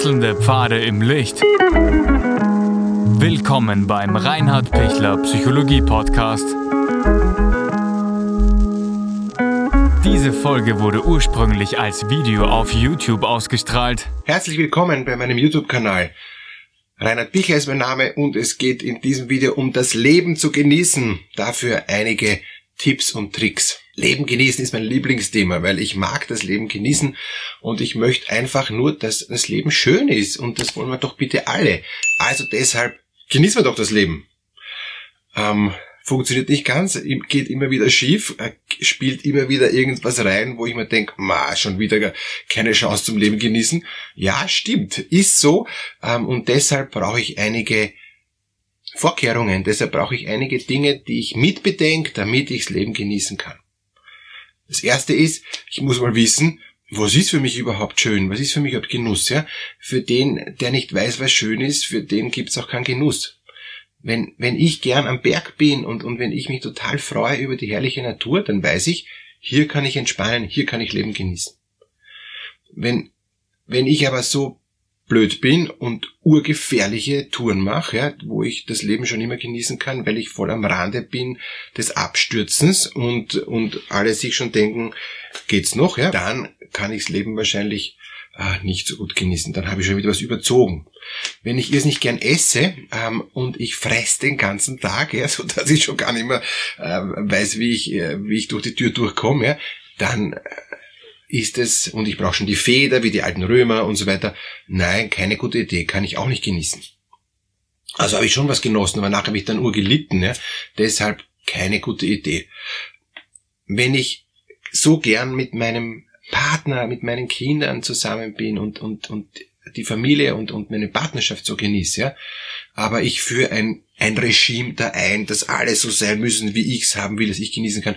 Wechselnde Pfade im Licht. Willkommen beim Reinhard Pichler Psychologie Podcast. Diese Folge wurde ursprünglich als Video auf YouTube ausgestrahlt. Herzlich willkommen bei meinem YouTube-Kanal. Reinhard Pichler ist mein Name und es geht in diesem Video um das Leben zu genießen. Dafür einige Tipps und Tricks. Leben genießen ist mein Lieblingsthema, weil ich mag das Leben genießen und ich möchte einfach nur, dass das Leben schön ist und das wollen wir doch bitte alle. Also deshalb genießen wir doch das Leben. Ähm, funktioniert nicht ganz, geht immer wieder schief, äh, spielt immer wieder irgendwas rein, wo ich mir denke, ma, schon wieder keine Chance zum Leben genießen. Ja, stimmt, ist so ähm, und deshalb brauche ich einige Vorkehrungen. Deshalb brauche ich einige Dinge, die ich mitbedenke, damit ich das Leben genießen kann. Das erste ist, ich muss mal wissen, was ist für mich überhaupt schön? Was ist für mich überhaupt Genuss? Ja? Für den, der nicht weiß, was schön ist, für den gibt's auch keinen Genuss. Wenn, wenn ich gern am Berg bin und, und wenn ich mich total freue über die herrliche Natur, dann weiß ich, hier kann ich entspannen, hier kann ich Leben genießen. Wenn, wenn ich aber so blöd bin und urgefährliche Touren mache, ja, wo ich das Leben schon immer genießen kann, weil ich voll am Rande bin des Abstürzens und, und alle sich schon denken, geht's noch, ja, dann kann ich das Leben wahrscheinlich äh, nicht so gut genießen. Dann habe ich schon wieder was überzogen. Wenn ich es nicht gern esse ähm, und ich fress den ganzen Tag, ja, so dass ich schon gar nicht mehr äh, weiß, wie ich, äh, wie ich durch die Tür durchkomme, ja, dann äh, ist es, und ich brauche schon die Feder wie die alten Römer und so weiter. Nein, keine gute Idee, kann ich auch nicht genießen. Also habe ich schon was genossen, aber nachher habe ich dann urgelitten. Ja? Deshalb keine gute Idee. Wenn ich so gern mit meinem Partner, mit meinen Kindern zusammen bin und, und, und die Familie und, und meine Partnerschaft so genieße, ja, aber ich führe ein, ein Regime da ein, dass alle so sein müssen, wie ich es haben will, dass ich genießen kann.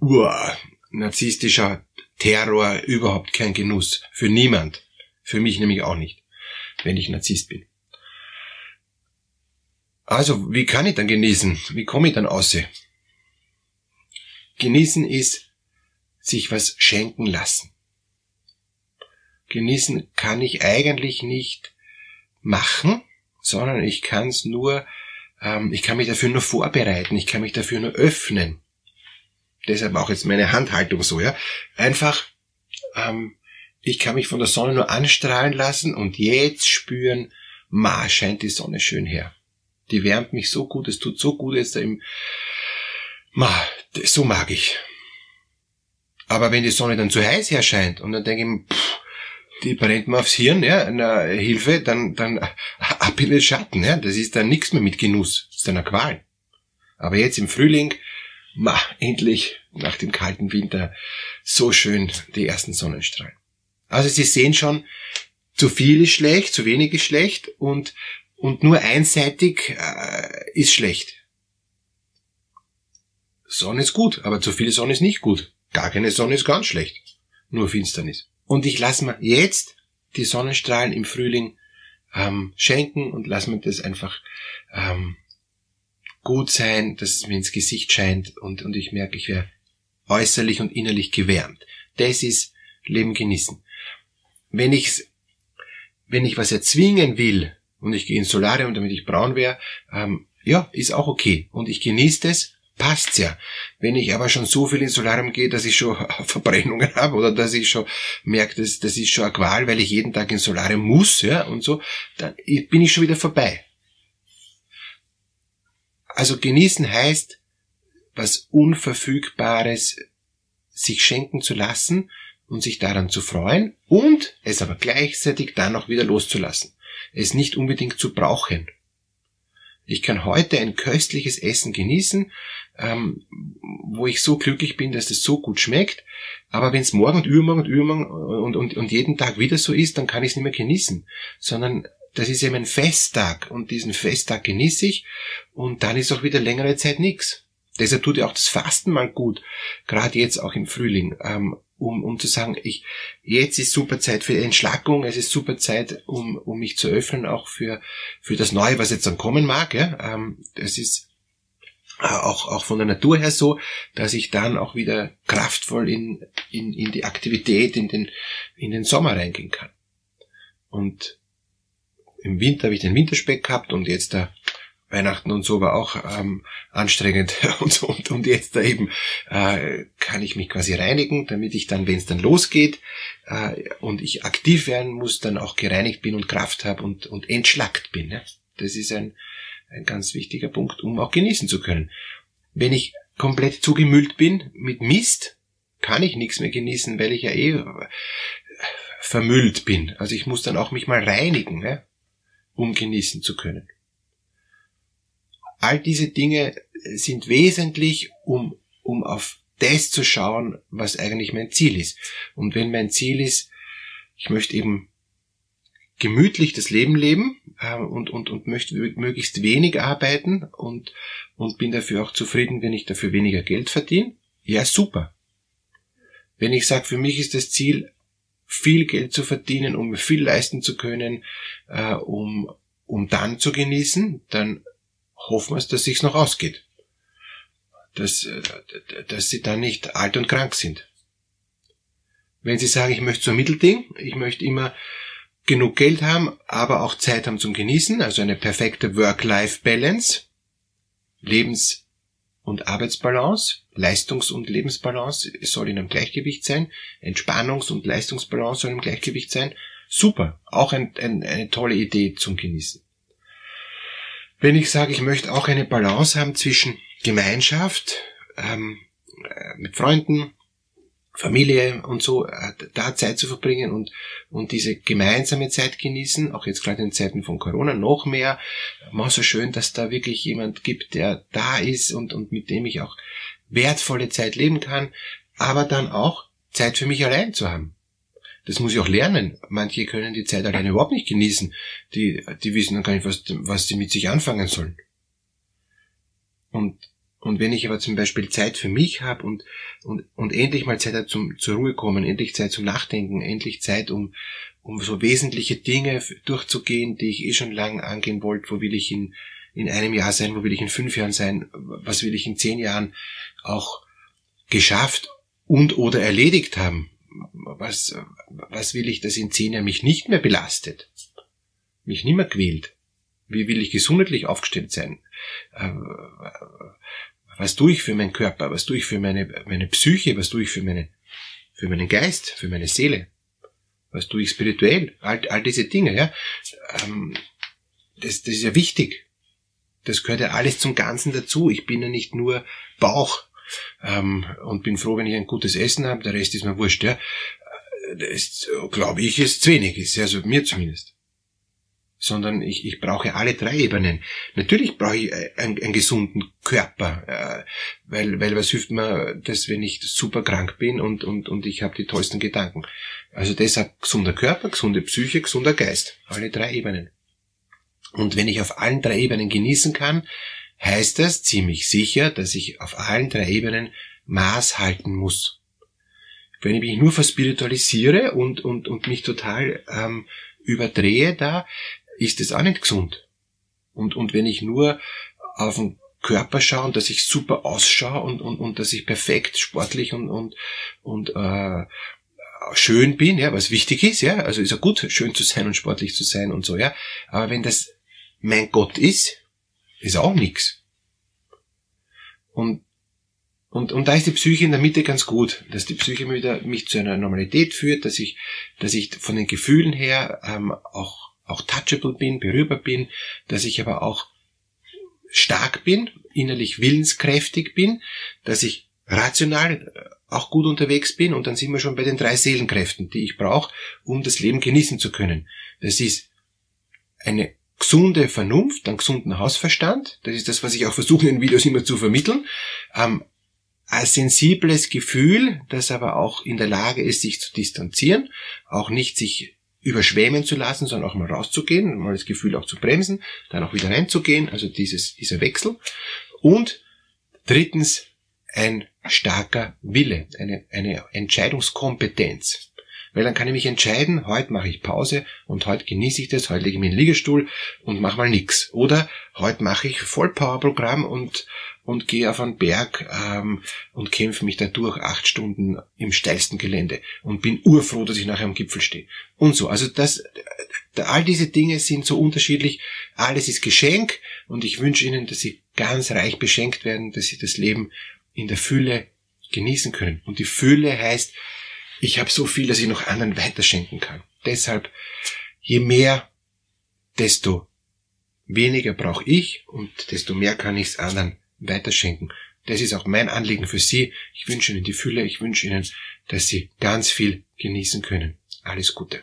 Uah, narzisstischer Terror überhaupt kein Genuss. Für niemand. Für mich nämlich auch nicht, wenn ich Narzisst bin. Also, wie kann ich dann genießen? Wie komme ich dann aus? Genießen ist sich was schenken lassen. Genießen kann ich eigentlich nicht machen, sondern ich kann es nur, ähm, ich kann mich dafür nur vorbereiten, ich kann mich dafür nur öffnen deshalb auch jetzt meine Handhaltung so, ja. Einfach, ähm, ich kann mich von der Sonne nur anstrahlen lassen und jetzt spüren, ma, scheint die Sonne schön her. Die wärmt mich so gut, es tut so gut jetzt im, ma, so mag ich. Aber wenn die Sonne dann zu heiß herscheint und dann denke ich, pff, die brennt mir aufs Hirn, ja, na, Hilfe, dann, dann ab in den Schatten, ja, das ist dann nichts mehr mit Genuss, das ist dann eine Qual. Aber jetzt im Frühling, ma, endlich nach dem kalten Winter so schön die ersten Sonnenstrahlen. Also Sie sehen schon, zu viel ist schlecht, zu wenig ist schlecht und, und nur einseitig äh, ist schlecht. Sonne ist gut, aber zu viel Sonne ist nicht gut. Gar keine Sonne ist ganz schlecht. Nur Finsternis. Und ich lasse mir jetzt die Sonnenstrahlen im Frühling ähm, schenken und lasse mir das einfach ähm, gut sein, dass es mir ins Gesicht scheint und, und ich merke, ich wäre äußerlich und innerlich gewärmt. Das ist Leben genießen. Wenn ich, wenn ich was erzwingen will und ich gehe ins Solarium, damit ich braun wäre, ähm, ja, ist auch okay. Und ich genieße das, passt's ja. Wenn ich aber schon so viel ins Solarium gehe, dass ich schon Verbrennungen habe oder dass ich schon merke, dass das ist schon eine Qual, weil ich jeden Tag ins Solarium muss, ja, und so, dann bin ich schon wieder vorbei. Also genießen heißt, was Unverfügbares sich schenken zu lassen und sich daran zu freuen und es aber gleichzeitig dann auch wieder loszulassen. Es nicht unbedingt zu brauchen. Ich kann heute ein köstliches Essen genießen, ähm, wo ich so glücklich bin, dass es so gut schmeckt. Aber wenn es morgen und übermorgen und übermorgen und, und, und jeden Tag wieder so ist, dann kann ich es nicht mehr genießen. Sondern das ist eben ein Festtag und diesen Festtag genieße ich und dann ist auch wieder längere Zeit nichts. Deshalb tut ja auch das Fasten mal gut, gerade jetzt auch im Frühling, ähm, um, um zu sagen, ich, jetzt ist super Zeit für Entschlackung, es ist super Zeit, um, um mich zu öffnen, auch für, für das Neue, was jetzt dann kommen mag. Ja? Ähm, das ist äh, auch, auch von der Natur her so, dass ich dann auch wieder kraftvoll in, in, in die Aktivität, in den, in den Sommer reingehen kann. Und im Winter habe ich den Winterspeck gehabt und jetzt da Weihnachten und so war auch ähm, anstrengend und, so, und, und jetzt da eben äh, kann ich mich quasi reinigen, damit ich dann, wenn es dann losgeht äh, und ich aktiv werden muss, dann auch gereinigt bin und Kraft habe und, und entschlackt bin. Ja? Das ist ein, ein ganz wichtiger Punkt, um auch genießen zu können. Wenn ich komplett zugemüllt bin mit Mist, kann ich nichts mehr genießen, weil ich ja eh vermüllt bin. Also ich muss dann auch mich mal reinigen, ja, um genießen zu können. All diese Dinge sind wesentlich, um, um auf das zu schauen, was eigentlich mein Ziel ist. Und wenn mein Ziel ist, ich möchte eben gemütlich das Leben leben äh, und, und, und möchte möglichst wenig arbeiten und, und bin dafür auch zufrieden, wenn ich dafür weniger Geld verdiene, ja super. Wenn ich sage, für mich ist das Ziel, viel Geld zu verdienen, um viel leisten zu können, äh, um, um dann zu genießen, dann hoffen wir es, dass sich's noch ausgeht. Dass, äh, dass sie dann nicht alt und krank sind. Wenn sie sagen, ich möchte so ein Mittelding, ich möchte immer genug Geld haben, aber auch Zeit haben zum Genießen, also eine perfekte Work-Life-Balance, Lebens- und Arbeitsbalance, Leistungs- und Lebensbalance soll in einem Gleichgewicht sein, Entspannungs- und Leistungsbalance soll im Gleichgewicht sein. Super, auch ein, ein, eine tolle Idee zum Genießen. Wenn ich sage, ich möchte auch eine Balance haben zwischen Gemeinschaft, ähm, äh, mit Freunden, Familie und so, äh, da Zeit zu verbringen und, und diese gemeinsame Zeit genießen, auch jetzt gerade in Zeiten von Corona noch mehr, mal so schön, dass da wirklich jemand gibt, der da ist und, und mit dem ich auch wertvolle Zeit leben kann, aber dann auch Zeit für mich allein zu haben. Das muss ich auch lernen. Manche können die Zeit alleine überhaupt nicht genießen. Die, die wissen dann gar nicht, was, was sie mit sich anfangen sollen. Und und wenn ich aber zum Beispiel Zeit für mich habe und, und, und endlich mal Zeit habe zum, zur Ruhe kommen, endlich Zeit zum Nachdenken, endlich Zeit, um, um so wesentliche Dinge durchzugehen, die ich eh schon lange angehen wollte, wo will ich in, in einem Jahr sein, wo will ich in fünf Jahren sein, was will ich in zehn Jahren auch geschafft und oder erledigt haben. Was, was will ich, dass in zehn Jahren mich nicht mehr belastet, mich nicht mehr quält? Wie will ich gesundheitlich aufgestellt sein? Äh, was tue ich für meinen Körper? Was tue ich für meine, meine Psyche? Was tue ich für meine, für meinen Geist? Für meine Seele? Was tue ich spirituell? All, all diese Dinge, ja. Ähm, das, das ist ja wichtig. Das gehört ja alles zum Ganzen dazu. Ich bin ja nicht nur Bauch ähm, und bin froh, wenn ich ein gutes Essen habe. Der Rest ist mir wurscht, ja. Das glaube ich, ist zu wenig ist, also mir zumindest sondern ich, ich brauche alle drei Ebenen. Natürlich brauche ich äh, einen, einen gesunden Körper, äh, weil, weil was hilft mir das, wenn ich super krank bin und, und, und ich habe die tollsten Gedanken. Also deshalb gesunder Körper, gesunde Psyche, gesunder Geist. Alle drei Ebenen. Und wenn ich auf allen drei Ebenen genießen kann, heißt das ziemlich sicher, dass ich auf allen drei Ebenen Maß halten muss. Wenn ich mich nur verspiritualisiere und, und, und mich total ähm, überdrehe da, ist es auch nicht gesund. Und, und wenn ich nur auf den Körper schaue und dass ich super ausschaue und, und, und dass ich perfekt sportlich und, und, und äh, schön bin, ja, was wichtig ist, ja, also ist ja gut, schön zu sein und sportlich zu sein und so, ja. Aber wenn das mein Gott ist, ist auch nix. Und, und, und da ist die Psyche in der Mitte ganz gut, dass die Psyche wieder mich zu einer Normalität führt, dass ich, dass ich von den Gefühlen her ähm, auch auch touchable bin, berührbar bin, dass ich aber auch stark bin, innerlich willenskräftig bin, dass ich rational äh, auch gut unterwegs bin und dann sind wir schon bei den drei Seelenkräften, die ich brauche, um das Leben genießen zu können. Das ist eine gesunde Vernunft, einen gesunden Hausverstand, das ist das, was ich auch versuche in Videos immer zu vermitteln, ähm, ein sensibles Gefühl, das aber auch in der Lage ist, sich zu distanzieren, auch nicht sich überschwemmen zu lassen, sondern auch mal rauszugehen, mal das Gefühl auch zu bremsen, dann auch wieder reinzugehen, also dieses, dieser Wechsel. Und drittens ein starker Wille, eine, eine Entscheidungskompetenz. Weil dann kann ich mich entscheiden, heute mache ich Pause und heute genieße ich das, heute lege ich mich in den Liegestuhl und mache mal nix. Oder heute mache ich Vollpowerprogramm und und gehe auf einen Berg ähm, und kämpfe mich da durch acht Stunden im steilsten Gelände und bin urfroh, dass ich nachher am Gipfel stehe. Und so. Also das, all diese Dinge sind so unterschiedlich. Alles ist Geschenk und ich wünsche Ihnen, dass Sie ganz reich beschenkt werden, dass Sie das Leben in der Fülle genießen können. Und die Fülle heißt, ich habe so viel, dass ich noch anderen weiterschenken kann. Deshalb, je mehr, desto weniger brauche ich und desto mehr kann ich es anderen weiterschenken. Das ist auch mein Anliegen für Sie. Ich wünsche Ihnen die Fülle, ich wünsche Ihnen, dass Sie ganz viel genießen können. Alles Gute.